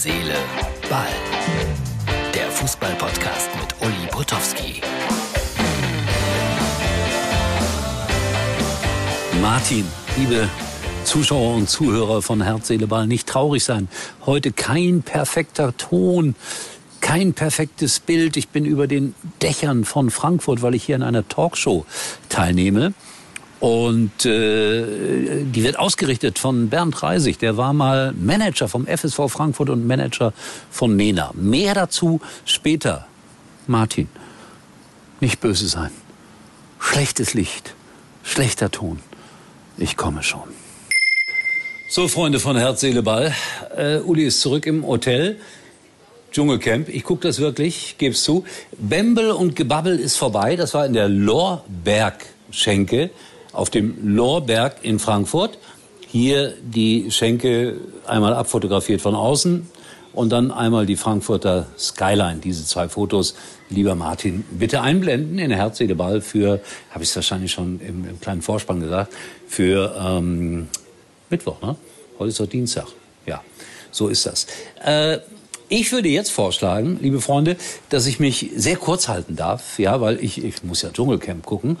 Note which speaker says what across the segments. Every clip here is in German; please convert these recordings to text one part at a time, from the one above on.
Speaker 1: Seele, Ball. Der Fußball-Podcast mit Uli Potowski.
Speaker 2: Martin, liebe Zuschauer und Zuhörer von Herz, Seele, Ball, nicht traurig sein. Heute kein perfekter Ton, kein perfektes Bild. Ich bin über den Dächern von Frankfurt, weil ich hier in einer Talkshow teilnehme. Und äh, die wird ausgerichtet von Bernd Reisig. Der war mal Manager vom FSV Frankfurt und Manager von Nena. Mehr dazu später. Martin, nicht böse sein. Schlechtes Licht, schlechter Ton. Ich komme schon. So, Freunde von Herz, Seele, Ball. Äh, Uli ist zurück im Hotel. Dschungelcamp. Ich gucke das wirklich, geb's zu. Bembel und Gebabbel ist vorbei. Das war in der Lorberg-Schenke auf dem Lorberg in Frankfurt. Hier die Schenke einmal abfotografiert von außen und dann einmal die Frankfurter Skyline. Diese zwei Fotos, lieber Martin, bitte einblenden in der Herz, Ball für, habe ich es wahrscheinlich schon im, im, kleinen Vorspann gesagt, für ähm, Mittwoch, ne? Heute ist doch Dienstag. Ja, so ist das. Äh, ich würde jetzt vorschlagen, liebe Freunde, dass ich mich sehr kurz halten darf, ja, weil ich, ich muss ja Dschungelcamp gucken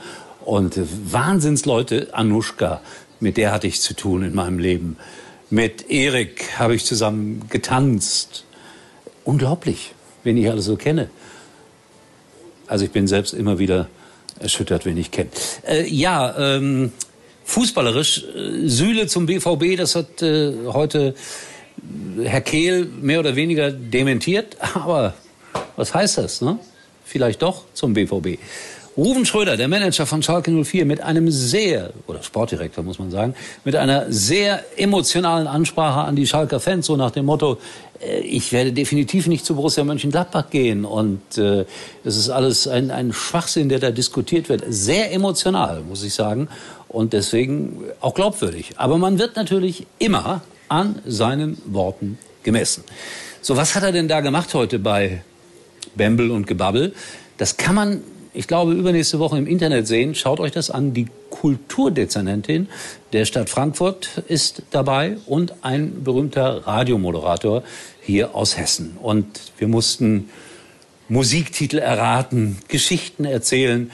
Speaker 2: und Wahnsinnsleute, Anushka, mit der hatte ich zu tun in meinem Leben. Mit Erik habe ich zusammen getanzt. Unglaublich, wen ich alles so kenne. Also ich bin selbst immer wieder erschüttert, wen ich kenne. Äh, ja, ähm, fußballerisch, äh, Süle zum BVB, das hat äh, heute Herr Kehl mehr oder weniger dementiert. Aber was heißt das? Ne? Vielleicht doch zum BVB. Ruven Schröder, der Manager von Schalke 04, mit einem sehr, oder Sportdirektor muss man sagen, mit einer sehr emotionalen Ansprache an die Schalker Fans, so nach dem Motto, äh, ich werde definitiv nicht zu Borussia Mönchengladbach gehen. Und äh, das ist alles ein, ein Schwachsinn, der da diskutiert wird. Sehr emotional, muss ich sagen. Und deswegen auch glaubwürdig. Aber man wird natürlich immer an seinen Worten gemessen. So, was hat er denn da gemacht heute bei Bembel und Gebabbel? Das kann man ich glaube, übernächste Woche im Internet sehen. Schaut euch das an. Die Kulturdezernentin der Stadt Frankfurt ist dabei und ein berühmter Radiomoderator hier aus Hessen. Und wir mussten Musiktitel erraten, Geschichten erzählen.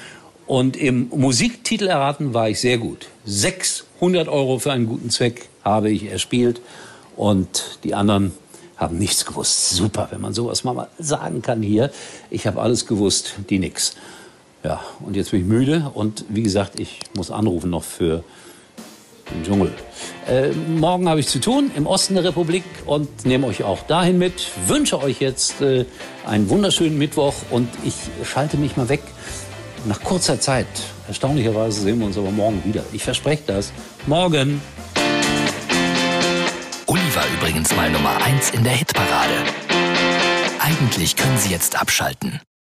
Speaker 2: Und im Musiktitel erraten war ich sehr gut. 600 Euro für einen guten Zweck habe ich erspielt. Und die anderen haben nichts gewusst. Super, wenn man sowas mal sagen kann hier. Ich habe alles gewusst, die nix. Ja, und jetzt bin ich müde und wie gesagt, ich muss anrufen noch für den Dschungel. Äh, morgen habe ich zu tun im Osten der Republik und nehme euch auch dahin mit. Wünsche euch jetzt äh, einen wunderschönen Mittwoch und ich schalte mich mal weg. Nach kurzer Zeit, erstaunlicherweise sehen wir uns aber morgen wieder. Ich verspreche das. Morgen.
Speaker 1: Uli war übrigens mal Nummer 1 in der Hitparade. Eigentlich können Sie jetzt abschalten.